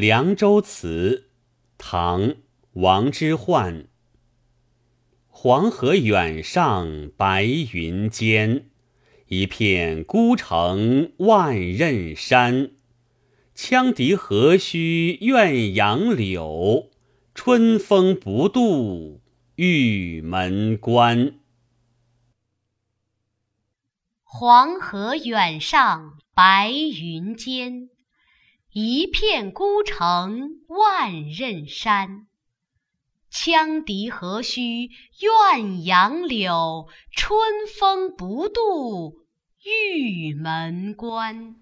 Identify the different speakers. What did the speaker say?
Speaker 1: 凉州词，唐·王之涣。黄河远上白云间，一片孤城万仞山。羌笛何须怨杨柳，春风不度玉门关。
Speaker 2: 黄河远上白云间，一片孤城万仞山。羌笛何须怨杨柳，春风不度玉门关。